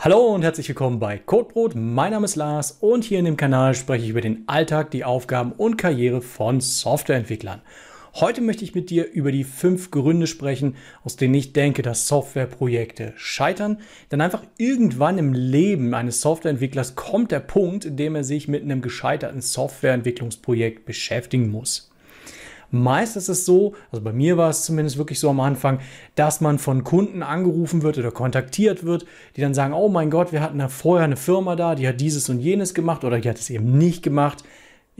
Hallo und herzlich willkommen bei Codebrot. Mein Name ist Lars und hier in dem Kanal spreche ich über den Alltag, die Aufgaben und Karriere von Softwareentwicklern. Heute möchte ich mit dir über die fünf Gründe sprechen, aus denen ich denke, dass Softwareprojekte scheitern. Denn einfach irgendwann im Leben eines Softwareentwicklers kommt der Punkt, in dem er sich mit einem gescheiterten Softwareentwicklungsprojekt beschäftigen muss. Meist ist es so, also bei mir war es zumindest wirklich so am Anfang, dass man von Kunden angerufen wird oder kontaktiert wird, die dann sagen, oh mein Gott, wir hatten da vorher eine Firma da, die hat dieses und jenes gemacht oder die hat es eben nicht gemacht.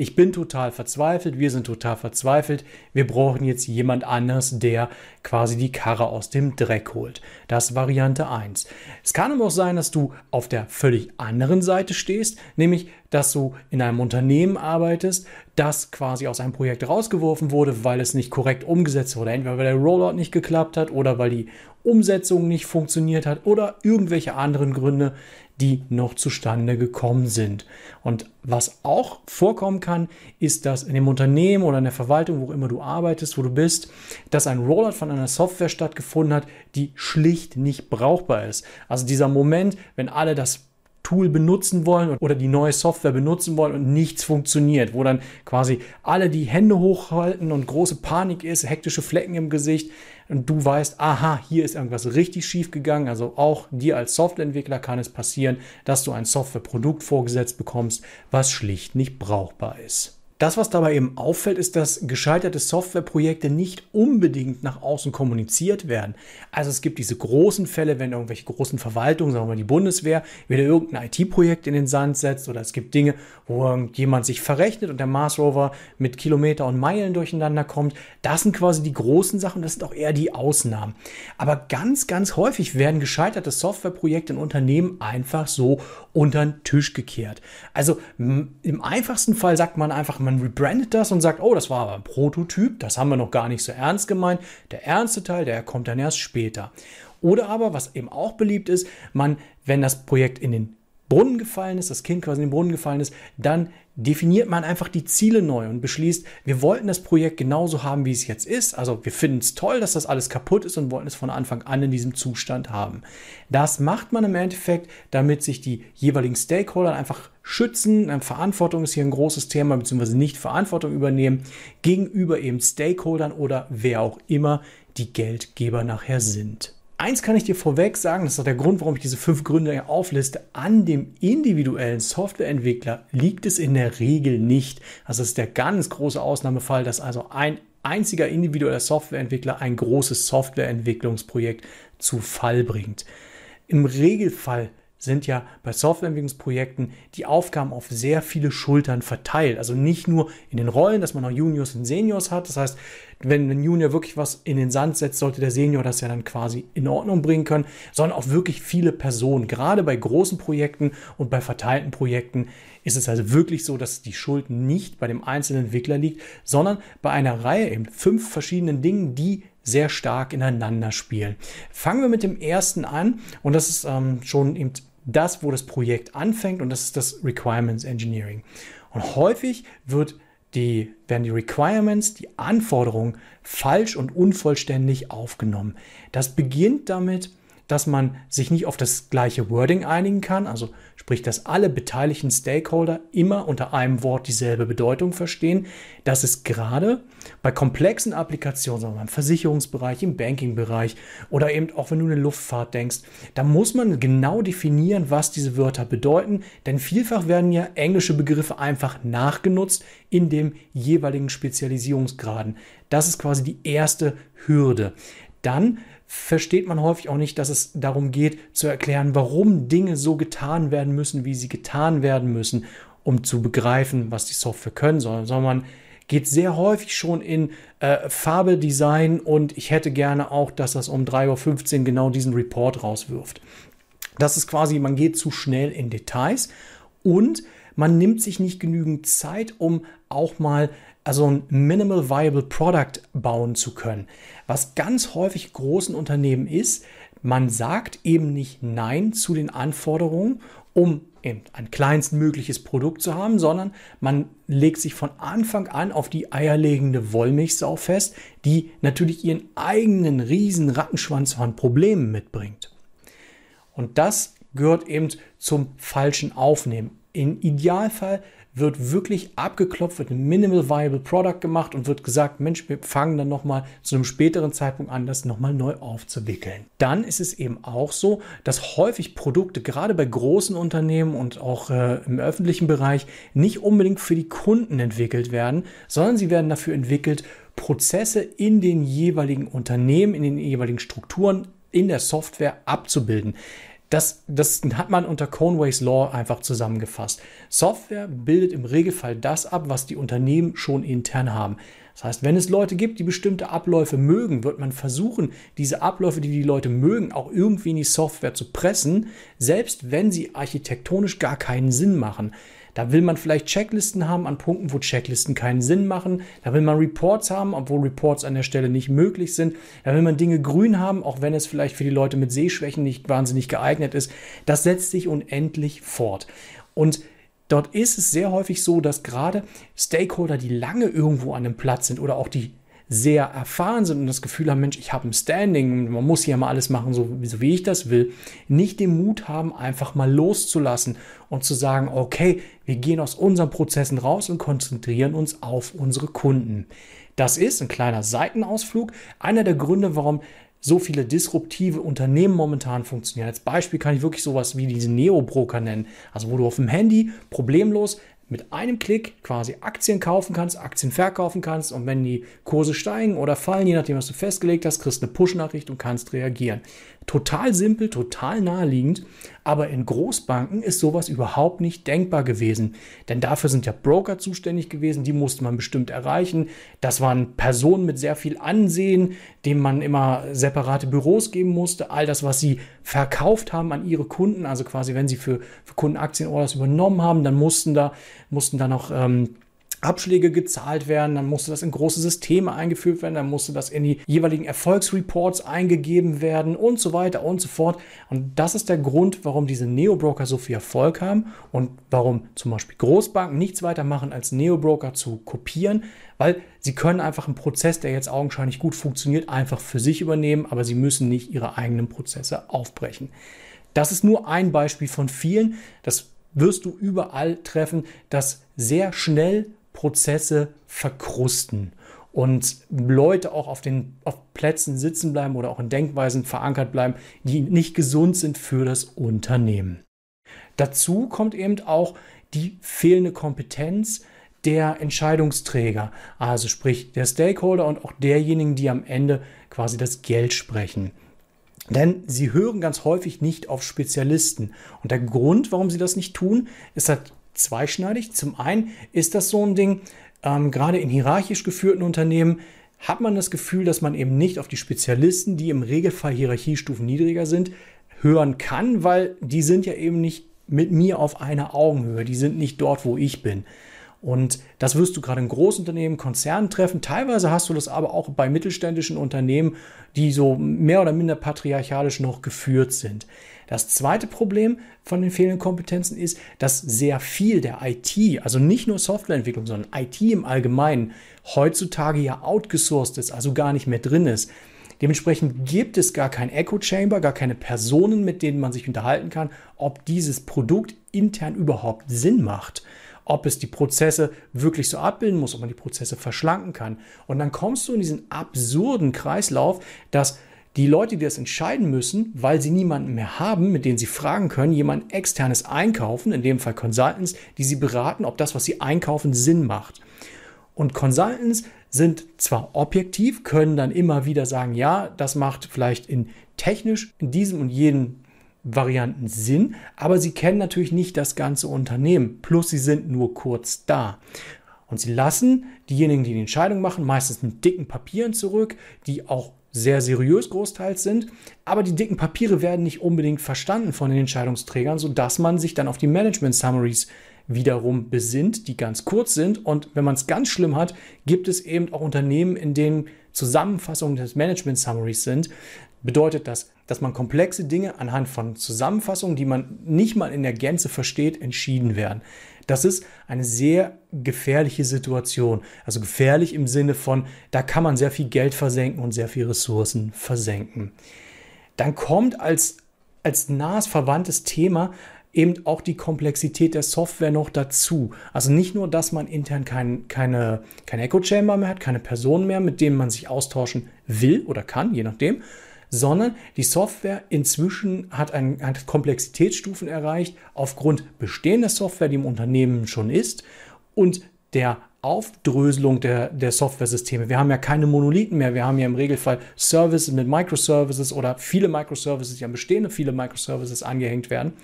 Ich bin total verzweifelt, wir sind total verzweifelt. Wir brauchen jetzt jemand anders, der quasi die Karre aus dem Dreck holt. Das ist Variante 1. Es kann aber auch sein, dass du auf der völlig anderen Seite stehst, nämlich dass du in einem Unternehmen arbeitest, das quasi aus einem Projekt rausgeworfen wurde, weil es nicht korrekt umgesetzt wurde. Entweder weil der Rollout nicht geklappt hat oder weil die Umsetzung nicht funktioniert hat oder irgendwelche anderen Gründe, die noch zustande gekommen sind. Und was auch vorkommen kann, ist, dass in dem Unternehmen oder in der Verwaltung, wo immer du arbeitest, wo du bist, dass ein Rollout von einer Software stattgefunden hat, die schlicht nicht brauchbar ist. Also dieser Moment, wenn alle das Tool benutzen wollen oder die neue Software benutzen wollen und nichts funktioniert, wo dann quasi alle die Hände hochhalten und große Panik ist, hektische Flecken im Gesicht und du weißt, aha, hier ist irgendwas richtig schief gegangen. Also auch dir als Softwareentwickler kann es passieren, dass du ein Softwareprodukt vorgesetzt bekommst, was schlicht nicht brauchbar ist. Das, was dabei eben auffällt, ist, dass gescheiterte Softwareprojekte nicht unbedingt nach außen kommuniziert werden. Also es gibt diese großen Fälle, wenn irgendwelche großen Verwaltungen, sagen wir mal die Bundeswehr, wieder irgendein IT-Projekt in den Sand setzt oder es gibt Dinge, wo jemand sich verrechnet und der Mars Rover mit Kilometer und Meilen durcheinander kommt. Das sind quasi die großen Sachen, das sind auch eher die Ausnahmen. Aber ganz, ganz häufig werden gescheiterte Softwareprojekte in Unternehmen einfach so unter den Tisch gekehrt. Also im einfachsten Fall sagt man einfach, man rebrandet das und sagt, oh, das war aber ein Prototyp, das haben wir noch gar nicht so ernst gemeint. Der ernste Teil, der kommt dann erst später. Oder aber, was eben auch beliebt ist, man, wenn das Projekt in den Brunnen gefallen ist, das Kind quasi in den Brunnen gefallen ist, dann definiert man einfach die Ziele neu und beschließt, wir wollten das Projekt genauso haben, wie es jetzt ist. Also wir finden es toll, dass das alles kaputt ist und wollten es von Anfang an in diesem Zustand haben. Das macht man im Endeffekt, damit sich die jeweiligen Stakeholder einfach schützen. Verantwortung ist hier ein großes Thema, beziehungsweise nicht Verantwortung übernehmen gegenüber eben Stakeholdern oder wer auch immer die Geldgeber nachher sind. Eins kann ich dir vorweg sagen, das ist auch der Grund, warum ich diese fünf Gründe aufliste. An dem individuellen Softwareentwickler liegt es in der Regel nicht. Also das ist der ganz große Ausnahmefall, dass also ein einziger individueller Softwareentwickler ein großes Softwareentwicklungsprojekt zu Fall bringt. Im Regelfall sind ja bei Softwareentwicklungsprojekten die Aufgaben auf sehr viele Schultern verteilt. Also nicht nur in den Rollen, dass man noch Juniors und Seniors hat. Das heißt, wenn ein Junior wirklich was in den Sand setzt, sollte der Senior das ja dann quasi in Ordnung bringen können, sondern auch wirklich viele Personen. Gerade bei großen Projekten und bei verteilten Projekten ist es also wirklich so, dass die Schuld nicht bei dem einzelnen Entwickler liegt, sondern bei einer Reihe eben fünf verschiedenen Dingen, die sehr stark ineinander spielen. Fangen wir mit dem ersten an und das ist ähm, schon eben das, wo das Projekt anfängt und das ist das Requirements Engineering. Und häufig wird die, werden die Requirements, die Anforderungen falsch und unvollständig aufgenommen. Das beginnt damit, dass man sich nicht auf das gleiche Wording einigen kann, also sprich, dass alle beteiligten Stakeholder immer unter einem Wort dieselbe Bedeutung verstehen. Das ist gerade bei komplexen Applikationen, mal im Versicherungsbereich, im Bankingbereich oder eben auch wenn du in eine Luftfahrt denkst, da muss man genau definieren, was diese Wörter bedeuten, denn vielfach werden ja englische Begriffe einfach nachgenutzt in dem jeweiligen Spezialisierungsgraden. Das ist quasi die erste Hürde. Dann versteht man häufig auch nicht, dass es darum geht, zu erklären, warum Dinge so getan werden müssen, wie sie getan werden müssen, um zu begreifen, was die Software können soll, sondern man geht sehr häufig schon in äh, Farbedesign und ich hätte gerne auch, dass das um 3.15 Uhr genau diesen Report rauswirft. Das ist quasi, man geht zu schnell in Details und man nimmt sich nicht genügend Zeit, um auch mal also ein Minimal Viable Product bauen zu können. Was ganz häufig großen Unternehmen ist, man sagt eben nicht Nein zu den Anforderungen, um eben ein kleinstmögliches Produkt zu haben, sondern man legt sich von Anfang an auf die eierlegende Wollmilchsau fest, die natürlich ihren eigenen riesen Rattenschwanz von Problemen mitbringt. Und das gehört eben zum falschen Aufnehmen. Im Idealfall wird wirklich abgeklopft, wird ein Minimal Viable Product gemacht und wird gesagt, Mensch, wir fangen dann nochmal zu einem späteren Zeitpunkt an, das nochmal neu aufzuwickeln. Dann ist es eben auch so, dass häufig Produkte, gerade bei großen Unternehmen und auch äh, im öffentlichen Bereich, nicht unbedingt für die Kunden entwickelt werden, sondern sie werden dafür entwickelt, Prozesse in den jeweiligen Unternehmen, in den jeweiligen Strukturen in der Software abzubilden. Das, das hat man unter Conway's Law einfach zusammengefasst. Software bildet im Regelfall das ab, was die Unternehmen schon intern haben. Das heißt, wenn es Leute gibt, die bestimmte Abläufe mögen, wird man versuchen, diese Abläufe, die die Leute mögen, auch irgendwie in die Software zu pressen, selbst wenn sie architektonisch gar keinen Sinn machen. Da will man vielleicht Checklisten haben an Punkten, wo Checklisten keinen Sinn machen. Da will man Reports haben, obwohl Reports an der Stelle nicht möglich sind. Da will man Dinge grün haben, auch wenn es vielleicht für die Leute mit Sehschwächen nicht wahnsinnig geeignet ist. Das setzt sich unendlich fort. Und Dort ist es sehr häufig so, dass gerade Stakeholder, die lange irgendwo an einem Platz sind oder auch die sehr erfahren sind und das Gefühl haben, Mensch, ich habe ein Standing, man muss hier mal alles machen, so, so wie ich das will, nicht den Mut haben, einfach mal loszulassen und zu sagen, okay, wir gehen aus unseren Prozessen raus und konzentrieren uns auf unsere Kunden. Das ist ein kleiner Seitenausflug, einer der Gründe, warum so viele disruptive Unternehmen momentan funktionieren. Als Beispiel kann ich wirklich sowas wie diese Neo-Broker nennen. Also wo du auf dem Handy problemlos mit einem Klick quasi Aktien kaufen kannst, Aktien verkaufen kannst und wenn die Kurse steigen oder fallen, je nachdem, was du festgelegt hast, kriegst du eine Push-Nachricht und kannst reagieren. Total simpel, total naheliegend, aber in Großbanken ist sowas überhaupt nicht denkbar gewesen. Denn dafür sind ja Broker zuständig gewesen, die musste man bestimmt erreichen. Das waren Personen mit sehr viel Ansehen, denen man immer separate Büros geben musste. All das, was sie verkauft haben an ihre Kunden, also quasi, wenn sie für, für Kunden Aktienorders übernommen haben, dann mussten da, mussten da noch ähm, Abschläge gezahlt werden, dann musste das in große Systeme eingeführt werden, dann musste das in die jeweiligen Erfolgsreports eingegeben werden und so weiter und so fort. Und das ist der Grund, warum diese Neo-Broker so viel Erfolg haben und warum zum Beispiel Großbanken nichts weiter machen, als Neo-Broker zu kopieren, weil sie können einfach einen Prozess, der jetzt augenscheinlich gut funktioniert, einfach für sich übernehmen, aber sie müssen nicht ihre eigenen Prozesse aufbrechen. Das ist nur ein Beispiel von vielen. Das wirst du überall treffen, dass sehr schnell Prozesse verkrusten und Leute auch auf den auf Plätzen sitzen bleiben oder auch in Denkweisen verankert bleiben, die nicht gesund sind für das Unternehmen. Dazu kommt eben auch die fehlende Kompetenz der Entscheidungsträger, also sprich der Stakeholder und auch derjenigen, die am Ende quasi das Geld sprechen. Denn sie hören ganz häufig nicht auf Spezialisten. Und der Grund, warum sie das nicht tun, ist halt zweischneidig. Zum einen ist das so ein Ding, ähm, gerade in hierarchisch geführten Unternehmen hat man das Gefühl, dass man eben nicht auf die Spezialisten, die im Regelfall Hierarchiestufen niedriger sind, hören kann, weil die sind ja eben nicht mit mir auf einer Augenhöhe. Die sind nicht dort, wo ich bin. Und das wirst du gerade in Großunternehmen, Konzernen treffen. Teilweise hast du das aber auch bei mittelständischen Unternehmen, die so mehr oder minder patriarchalisch noch geführt sind. Das zweite Problem von den fehlenden Kompetenzen ist, dass sehr viel der IT, also nicht nur Softwareentwicklung, sondern IT im Allgemeinen, heutzutage ja outgesourced ist, also gar nicht mehr drin ist. Dementsprechend gibt es gar kein Echo Chamber, gar keine Personen, mit denen man sich unterhalten kann, ob dieses Produkt intern überhaupt Sinn macht ob es die Prozesse wirklich so abbilden muss, ob man die Prozesse verschlanken kann. Und dann kommst du in diesen absurden Kreislauf, dass die Leute, die das entscheiden müssen, weil sie niemanden mehr haben, mit dem sie fragen können, jemand externes einkaufen, in dem Fall Consultants, die sie beraten, ob das, was sie einkaufen, Sinn macht. Und Consultants sind zwar objektiv, können dann immer wieder sagen, ja, das macht vielleicht in technisch in diesem und jenem Varianten Sinn, aber sie kennen natürlich nicht das ganze Unternehmen. Plus sie sind nur kurz da. Und sie lassen diejenigen, die die Entscheidung machen, meistens mit dicken Papieren zurück, die auch sehr seriös großteils sind, aber die dicken Papiere werden nicht unbedingt verstanden von den Entscheidungsträgern, sodass man sich dann auf die Management Summaries wiederum besinnt, die ganz kurz sind. Und wenn man es ganz schlimm hat, gibt es eben auch Unternehmen, in denen Zusammenfassungen des Management Summaries sind, bedeutet das, dass man komplexe Dinge anhand von Zusammenfassungen, die man nicht mal in der Gänze versteht, entschieden werden. Das ist eine sehr gefährliche Situation. Also gefährlich im Sinne von, da kann man sehr viel Geld versenken und sehr viel Ressourcen versenken. Dann kommt als, als nahes verwandtes Thema eben auch die Komplexität der Software noch dazu. Also nicht nur, dass man intern kein, keine, keine Echo Chamber mehr hat, keine Personen mehr, mit denen man sich austauschen will oder kann, je nachdem, sondern die Software inzwischen hat, ein, hat Komplexitätsstufen erreicht aufgrund bestehender Software, die im Unternehmen schon ist und der Aufdröselung der, der Software-Systeme. Wir haben ja keine Monolithen mehr. Wir haben ja im Regelfall Services mit Microservices oder viele Microservices, die an bestehende viele Microservices angehängt werden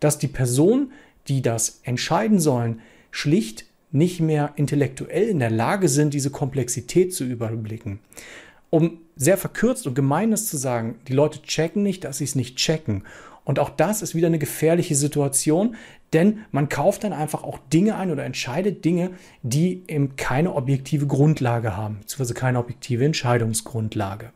dass die Personen, die das entscheiden sollen, schlicht nicht mehr intellektuell in der Lage sind, diese Komplexität zu überblicken. Um sehr verkürzt und gemeines zu sagen, die Leute checken nicht, dass sie es nicht checken. Und auch das ist wieder eine gefährliche Situation, denn man kauft dann einfach auch Dinge ein oder entscheidet Dinge, die eben keine objektive Grundlage haben, beziehungsweise keine objektive Entscheidungsgrundlage.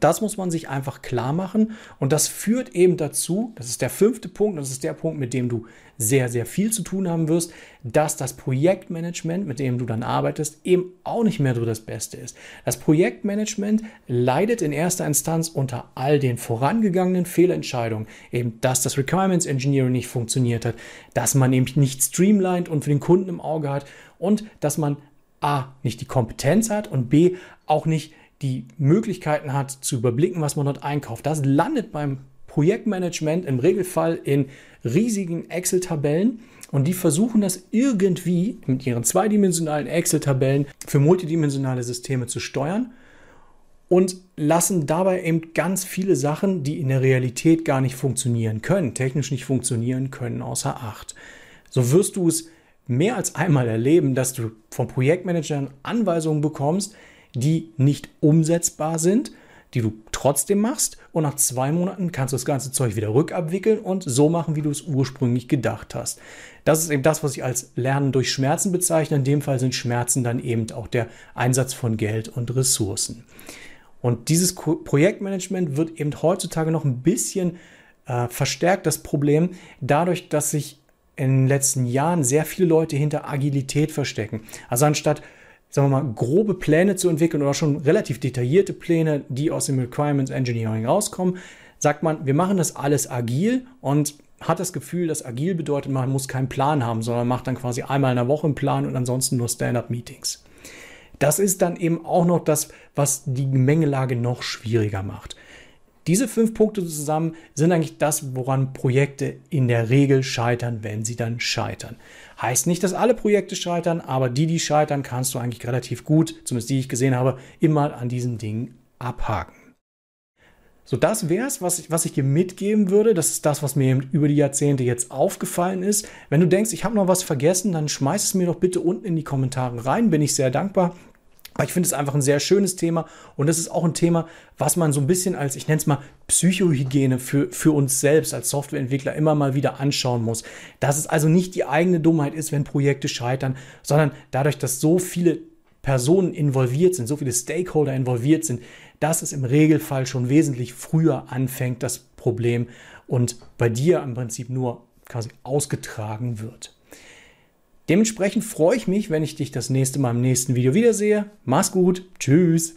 Das muss man sich einfach klar machen und das führt eben dazu, das ist der fünfte Punkt, das ist der Punkt, mit dem du sehr, sehr viel zu tun haben wirst, dass das Projektmanagement, mit dem du dann arbeitest, eben auch nicht mehr so das Beste ist. Das Projektmanagement leidet in erster Instanz unter all den vorangegangenen Fehlentscheidungen, eben dass das Requirements Engineering nicht funktioniert hat, dass man eben nicht streamlined und für den Kunden im Auge hat und dass man A, nicht die Kompetenz hat und B, auch nicht die Möglichkeiten hat zu überblicken, was man dort einkauft. Das landet beim Projektmanagement im Regelfall in riesigen Excel-Tabellen und die versuchen das irgendwie mit ihren zweidimensionalen Excel-Tabellen für multidimensionale Systeme zu steuern und lassen dabei eben ganz viele Sachen, die in der Realität gar nicht funktionieren können, technisch nicht funktionieren können, außer Acht. So wirst du es mehr als einmal erleben, dass du von Projektmanagern Anweisungen bekommst, die nicht umsetzbar sind, die du trotzdem machst und nach zwei Monaten kannst du das ganze Zeug wieder rückabwickeln und so machen, wie du es ursprünglich gedacht hast. Das ist eben das, was ich als Lernen durch Schmerzen bezeichne. In dem Fall sind Schmerzen dann eben auch der Einsatz von Geld und Ressourcen. Und dieses Projektmanagement wird eben heutzutage noch ein bisschen äh, verstärkt, das Problem, dadurch, dass sich in den letzten Jahren sehr viele Leute hinter Agilität verstecken. Also anstatt sagen wir mal, grobe Pläne zu entwickeln oder schon relativ detaillierte Pläne, die aus dem Requirements Engineering rauskommen, sagt man, wir machen das alles agil und hat das Gefühl, dass agil bedeutet, man muss keinen Plan haben, sondern macht dann quasi einmal in der Woche einen Plan und ansonsten nur Stand-up-Meetings. Das ist dann eben auch noch das, was die Gemengelage noch schwieriger macht. Diese fünf Punkte zusammen sind eigentlich das, woran Projekte in der Regel scheitern, wenn sie dann scheitern. Heißt nicht, dass alle Projekte scheitern, aber die, die scheitern, kannst du eigentlich relativ gut, zumindest die ich gesehen habe, immer an diesen Dingen abhaken. So, das wäre es, was ich, was ich dir mitgeben würde. Das ist das, was mir über die Jahrzehnte jetzt aufgefallen ist. Wenn du denkst, ich habe noch was vergessen, dann schmeiß es mir doch bitte unten in die Kommentare rein. Bin ich sehr dankbar. Aber ich finde es einfach ein sehr schönes Thema und das ist auch ein Thema, was man so ein bisschen als, ich nenne es mal, Psychohygiene für, für uns selbst als Softwareentwickler immer mal wieder anschauen muss. Dass es also nicht die eigene Dummheit ist, wenn Projekte scheitern, sondern dadurch, dass so viele Personen involviert sind, so viele Stakeholder involviert sind, dass es im Regelfall schon wesentlich früher anfängt, das Problem und bei dir im Prinzip nur quasi ausgetragen wird. Dementsprechend freue ich mich, wenn ich dich das nächste Mal im nächsten Video wiedersehe. Mach's gut. Tschüss.